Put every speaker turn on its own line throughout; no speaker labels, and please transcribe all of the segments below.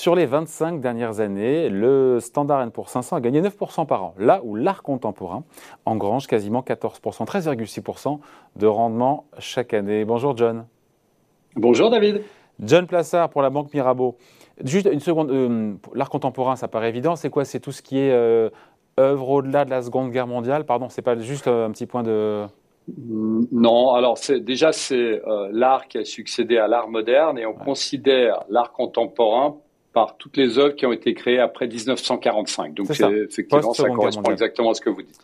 Sur les 25 dernières années, le Standard Poor's 500 a gagné 9% par an, là où l'art contemporain engrange quasiment 14%, 13,6% de rendement chaque année. Bonjour John.
Bonjour David.
John Plassard pour la Banque Mirabeau. Juste une seconde, euh, l'art contemporain, ça paraît évident, c'est quoi? C'est tout ce qui est euh, œuvre au-delà de la Seconde Guerre mondiale? Pardon, c'est pas juste euh, un petit point de...
Non, alors déjà c'est l'art qui a succédé à l'art moderne et on considère l'art contemporain par toutes les œuvres qui ont été créées après 1945. Donc effectivement ça correspond exactement à ce que vous dites.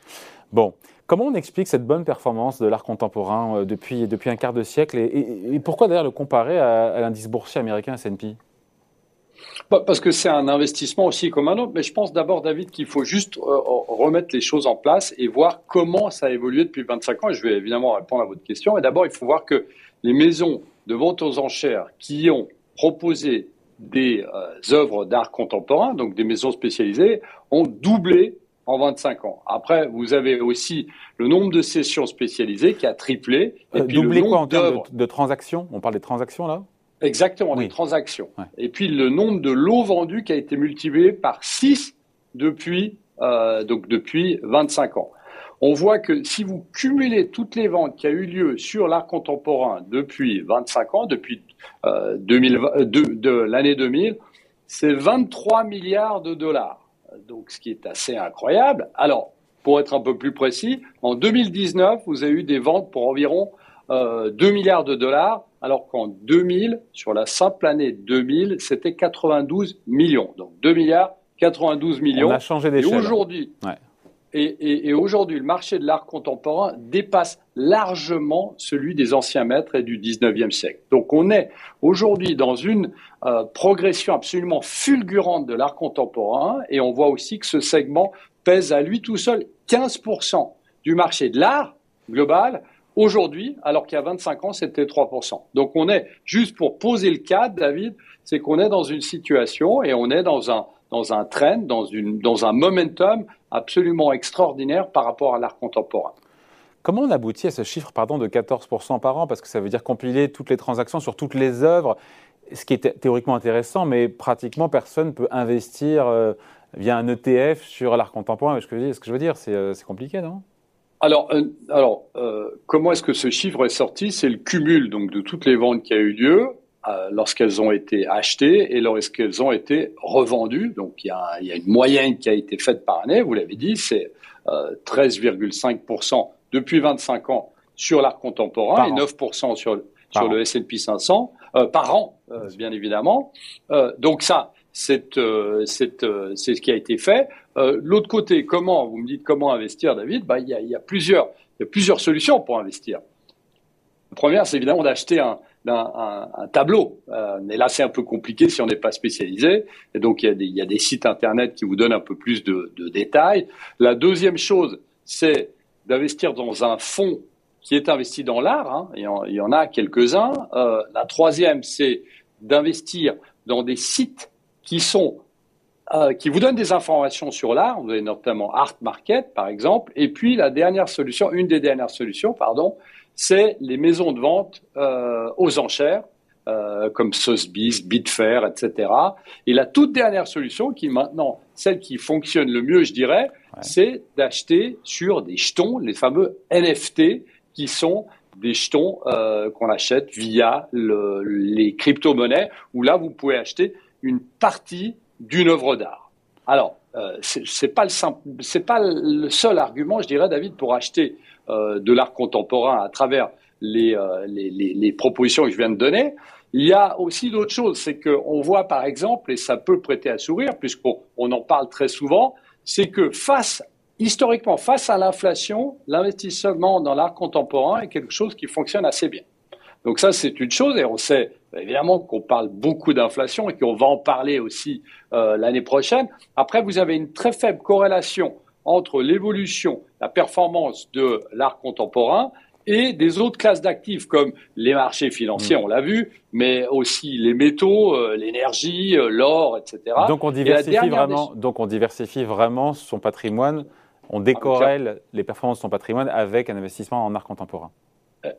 Bon, comment on explique cette bonne performance de l'art contemporain depuis, depuis un quart de siècle et, pourquoi d'ailleurs le comparer à, à l'indice boursier américain S&P
bah, parce que c'est un investissement aussi comme un autre, mais je pense d'abord, David, qu'il faut juste euh, remettre les choses en place et voir comment ça a évolué depuis 25 ans. Et je vais évidemment répondre à votre question. Mais d'abord, il faut voir que les maisons de vente aux enchères qui ont proposé des euh, œuvres d'art contemporain, donc des maisons spécialisées, ont doublé en 25 ans. Après, vous avez aussi le nombre de sessions spécialisées qui a triplé.
Et euh, doublé quoi en termes de, de transactions? On parle des transactions là?
Exactement, les transactions. Et puis le nombre de lots vendus qui a été multiplié par 6 depuis, euh, donc depuis 25 ans. On voit que si vous cumulez toutes les ventes qui a eu lieu sur l'art contemporain depuis 25 ans, depuis euh, 2000, euh, de, de l'année 2000, c'est 23 milliards de dollars. Donc, ce qui est assez incroyable. Alors, pour être un peu plus précis, en 2019, vous avez eu des ventes pour environ euh, 2 milliards de dollars alors qu'en 2000, sur la simple année 2000, c'était 92 millions. Donc 2 milliards, 92 millions. On
a changé d'échelle.
Et aujourd'hui, et, aujourd'hui, le marché de l'art contemporain dépasse largement celui des anciens maîtres et du 19e siècle. Donc on est aujourd'hui dans une euh, progression absolument fulgurante de l'art contemporain et on voit aussi que ce segment pèse à lui tout seul 15% du marché de l'art global aujourd'hui, alors qu'il y a 25 ans, c'était 3%. Donc on est, juste pour poser le cadre, David, c'est qu'on est dans une situation et on est dans un, dans un trend, dans, une, dans un momentum absolument extraordinaire par rapport à l'art contemporain.
Comment on aboutit à ce chiffre pardon, de 14% par an? Parce que ça veut dire compiler toutes les transactions sur toutes les œuvres, ce qui est théoriquement intéressant, mais pratiquement personne ne peut investir euh, via un ETF sur l'art contemporain. Ce que, ce que je veux dire, c'est euh, compliqué, non?
Alors, euh, alors comment est-ce que ce chiffre est sorti? C'est le cumul donc de toutes les ventes qui a eu lieu lorsqu'elles ont été achetées et lorsqu'elles ont été revendues. Donc, il y, a, il y, a, une moyenne qui a été faite par année. Vous l'avez dit, c'est 13,5% depuis 25 ans sur l'art contemporain et 9% sur, sur le S&P 500 par an, bien évidemment. donc ça, c'est ce qui a été fait. Euh, l'autre côté, comment Vous me dites comment investir, David? Bah, il, y a, il, y a plusieurs, il y a plusieurs solutions pour investir. La première, c'est évidemment d'acheter un, tableau. Euh, mais là, c'est un peu compliqué si on n'est pas spécialisé. Et donc, il y, a des, sites Internet qui vous donnent un peu plus de, détails. La deuxième chose, c'est d'investir dans un fonds qui est investi dans l'art. Hein. Il, y en a quelques-uns. Euh, la troisième, c'est d'investir dans des sites euh, qui vous donne des informations sur l'art. Vous avez notamment Art Market, par exemple. Et puis la dernière solution, une des dernières solutions, pardon, c'est les maisons de vente euh, aux enchères, euh, comme Sotheby's, Bitfair, etc. Et la toute dernière solution, qui est maintenant celle qui fonctionne le mieux, je dirais, c'est d'acheter sur des jetons, les fameux NFT, qui sont des jetons euh, qu'on achète via le, les crypto-monnaies, où là, vous pouvez acheter une partie d'une œuvre d'art. Alors, euh, c'est pas le seul argument, je dirais, David, pour acheter euh, de l'art contemporain à travers les, euh, les, propositions que je viens de donner. Il y a aussi d'autres choses, c'est qu'on voit par exemple, et ça peut prêter à sourire, puisqu'on on en parle très souvent, c'est que face, historiquement, face à l'inflation, l'investissement dans l'art contemporain est quelque chose qui fonctionne assez bien. Donc ça, c'est une chose, et on sait évidemment qu'on parle beaucoup d'inflation et qu'on va en parler aussi euh, l'année prochaine. Après, vous avez une très faible corrélation entre l'évolution, la performance de l'art contemporain et des autres classes d'actifs comme les marchés financiers, mmh. on l'a vu, mais aussi les métaux, euh, l'énergie, euh, l'or, etc.
Donc on diversifie vraiment. Donc on diversifie vraiment son patrimoine. On décorrèle les performances de son patrimoine avec un investissement en art contemporain.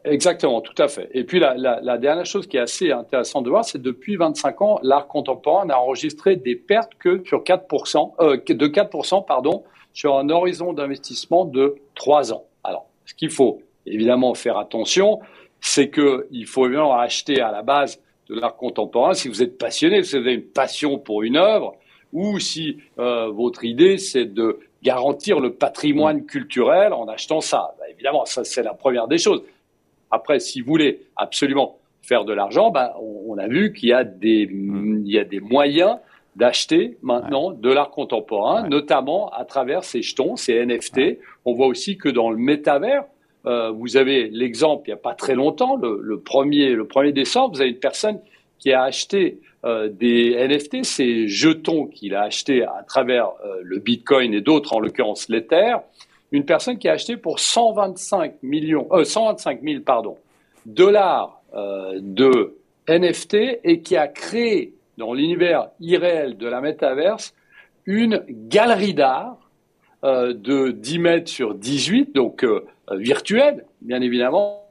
Exactement, tout à fait. Et puis la, la, dernière chose qui est assez intéressante de voir, c'est depuis 25 ans, l'art contemporain n'a enregistré des pertes que sur 4%, euh, de 4% pardon, sur un horizon d'investissement de 3 ans. Alors, ce qu'il faut évidemment faire attention, c'est qu'il faut évidemment acheter à la base de l'art contemporain si vous êtes passionné, si vous avez une passion pour une œuvre, ou si euh, votre idée c'est de garantir le patrimoine culturel en achetant ça. Bah, évidemment, ça c'est la première des choses. Après, si vous voulez absolument faire de l'argent, bah, on, a vu qu'il y a des, mm. il y a des moyens d'acheter maintenant de l'art contemporain, notamment à travers ces jetons, ces NFT. On voit aussi que dans le métavers, euh, vous avez l'exemple il n'y a pas très longtemps, le, le, premier, le 1er décembre, vous avez une personne qui a acheté euh, des NFT, ces jetons qu'il a achetés à travers euh, le Bitcoin et d'autres, en l'occurrence l'Ether, une personne qui a acheté pour 125 millions, 125 000 pardon, dollars de NFT et qui a créé dans l'univers irréel de la métaverse une galerie d'art de 10 mètres sur 18, donc virtuelle, bien évidemment.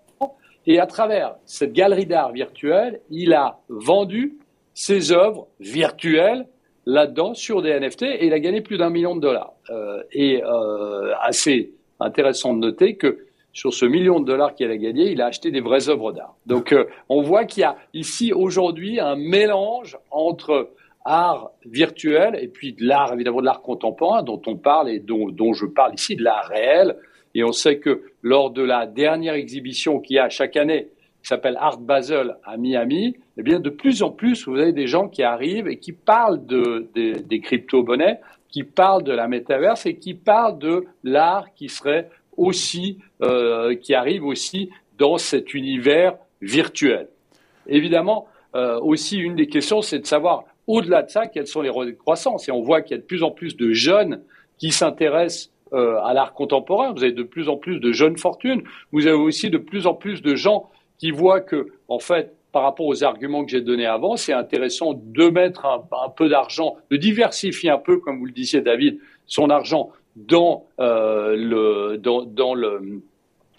Et à travers cette galerie d'art virtuelle, il a vendu ses œuvres virtuelles là-dedans sur des NFT et il a gagné plus d'un million de dollars. Euh, et euh, assez intéressant de noter que sur ce million de dollars qu'il a gagné, il a acheté des vraies œuvres d'art. Donc euh, on voit qu'il y a ici aujourd'hui un mélange entre art virtuel et puis de l'art évidemment de l'art contemporain dont on parle et dont, dont je parle ici, de l'art réel. Et on sait que lors de la dernière exhibition qu'il y a chaque année, qui s'appelle Art Basel à Miami, eh bien, de plus en plus, vous avez des gens qui arrivent et qui parlent de, des crypto-monnaies, qui parlent de la métaverse et qui parlent de l'art qui serait aussi, euh, qui arrive aussi dans cet univers virtuel. Évidemment, euh, aussi, une des questions, c'est de savoir, au-delà de ça, quelles sont les croissances. Et on voit qu'il y a de plus en plus de jeunes qui s'intéressent euh, à l'art contemporain. Vous avez de plus en plus de jeunes fortunes. Vous avez aussi de plus en plus de gens qui voient que, en fait, par rapport aux arguments que j'ai donnés avant, c'est intéressant de mettre un, peu d'argent, de diversifier un peu, comme vous le disiez, David, son argent dans euh, le dans, le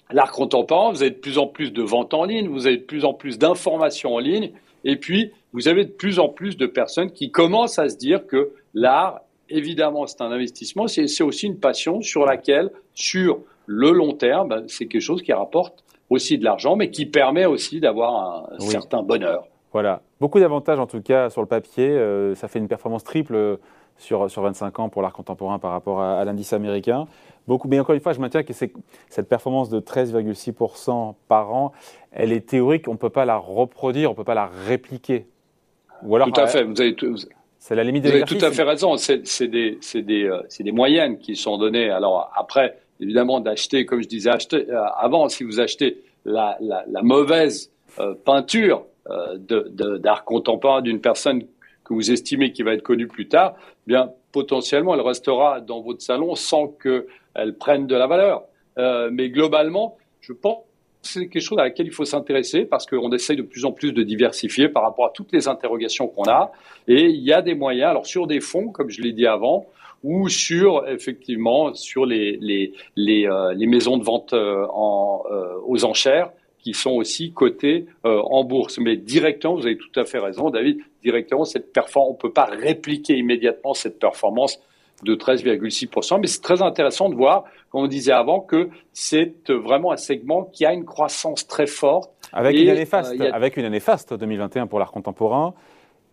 l'art contemporain. Vous avez de plus en plus de ventes en ligne, vous avez de plus en plus d'informations en ligne, et puis vous avez de plus en plus de personnes qui commencent à se dire que l'art, évidemment, c'est un investissement, c'est aussi une passion sur laquelle, sur le long terme, ben, c'est quelque chose qui rapporte aussi de l'argent, mais qui permet aussi d'avoir un certain bonheur.
Voilà, beaucoup d'avantages en tout cas sur le papier. Euh, ça fait une performance triple sur, sur 25 ans pour l'art contemporain par rapport à, l'indice américain. Beaucoup, mais encore une fois, je maintiens que cette performance de 13,6% par an, elle est théorique, on ne peut pas la reproduire, on ne peut pas la répliquer.
Ou alors, tout à fait, vous avez
c'est la limite de
Vous avez tout à fait raison, c'est des, des, euh, des moyennes qui sont données. Alors après, évidemment d'acheter, comme je disais acheter, euh, avant, si vous achetez la, la, la mauvaise euh, peinture euh, d'art contemporain d'une personne que vous estimez qui va être connue plus tard, eh bien potentiellement elle restera dans votre salon sans qu'elle prenne de la valeur. mais globalement, je pense que c'est quelque chose à laquelle il faut s'intéresser parce qu'on essaye de plus en plus de diversifier par rapport à toutes les interrogations qu'on a. Et il y a des moyens, alors sur des fonds, comme je l'ai dit avant, ou sur effectivement sur les les les, euh, les maisons de vente euh, en, euh, aux enchères qui sont aussi cotées en bourse. Mais directement, vous avez tout à fait raison, David. Directement, cette performance, on peut pas répliquer immédiatement cette performance de 13,6%. Mais c'est très intéressant de voir, comme on disait avant, que c'est vraiment un segment qui a une croissance très forte.
Avec une année faste, avec une année faste 2021 pour l'art contemporain,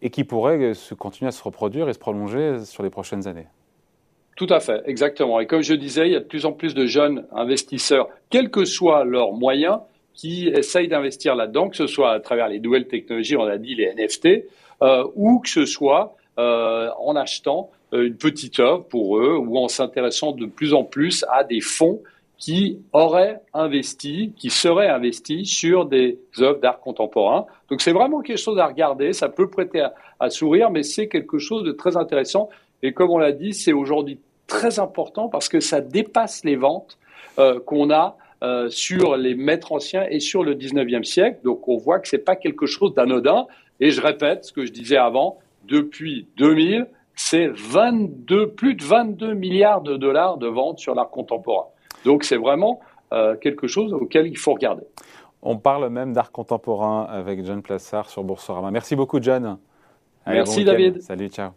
et qui pourrait se continuer à se reproduire et se prolonger sur les prochaines années.
Tout à fait, exactement. Et comme je disais, il y a de plus en plus de jeunes investisseurs, quels que soient leurs moyens, qui essayent d'investir là-dedans, que ce soit à travers les nouvelles technologies, on a dit les NFT, euh, ou que ce soit euh, en achetant euh, une petite œuvre pour eux, ou en s'intéressant de plus en plus à des fonds qui auraient investi, qui seraient investis sur des œuvres d'art contemporain. Donc c'est vraiment quelque chose à regarder, ça peut prêter à sourire, mais c'est quelque chose de très intéressant et comme on l'a dit, c'est aujourd'hui très important parce que ça dépasse les ventes euh, qu'on a euh, sur les maîtres anciens et sur le 19e siècle. Donc on voit que ce n'est pas quelque chose d'anodin. Et je répète ce que je disais avant, depuis 2000, c'est 22, plus de 22 milliards de dollars de ventes sur l'art contemporain. Donc c'est vraiment euh, quelque chose auquel il faut regarder.
On parle même d'art contemporain avec John Plassard sur Boursorama. Merci beaucoup, John.
Merci, David.
Salut, ciao.